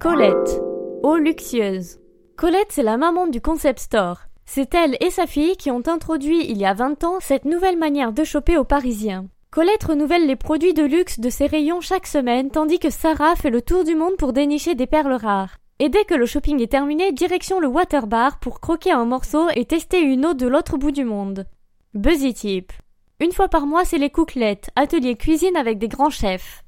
Colette, eau luxueuse. Colette, c'est la maman du concept store. C'est elle et sa fille qui ont introduit il y a 20 ans cette nouvelle manière de choper aux Parisiens. Colette renouvelle les produits de luxe de ses rayons chaque semaine tandis que Sarah fait le tour du monde pour dénicher des perles rares. Et dès que le shopping est terminé, direction le water bar pour croquer un morceau et tester une eau de l'autre bout du monde. Buzzy Tip. Une fois par mois, c'est les cooklettes, atelier cuisine avec des grands chefs.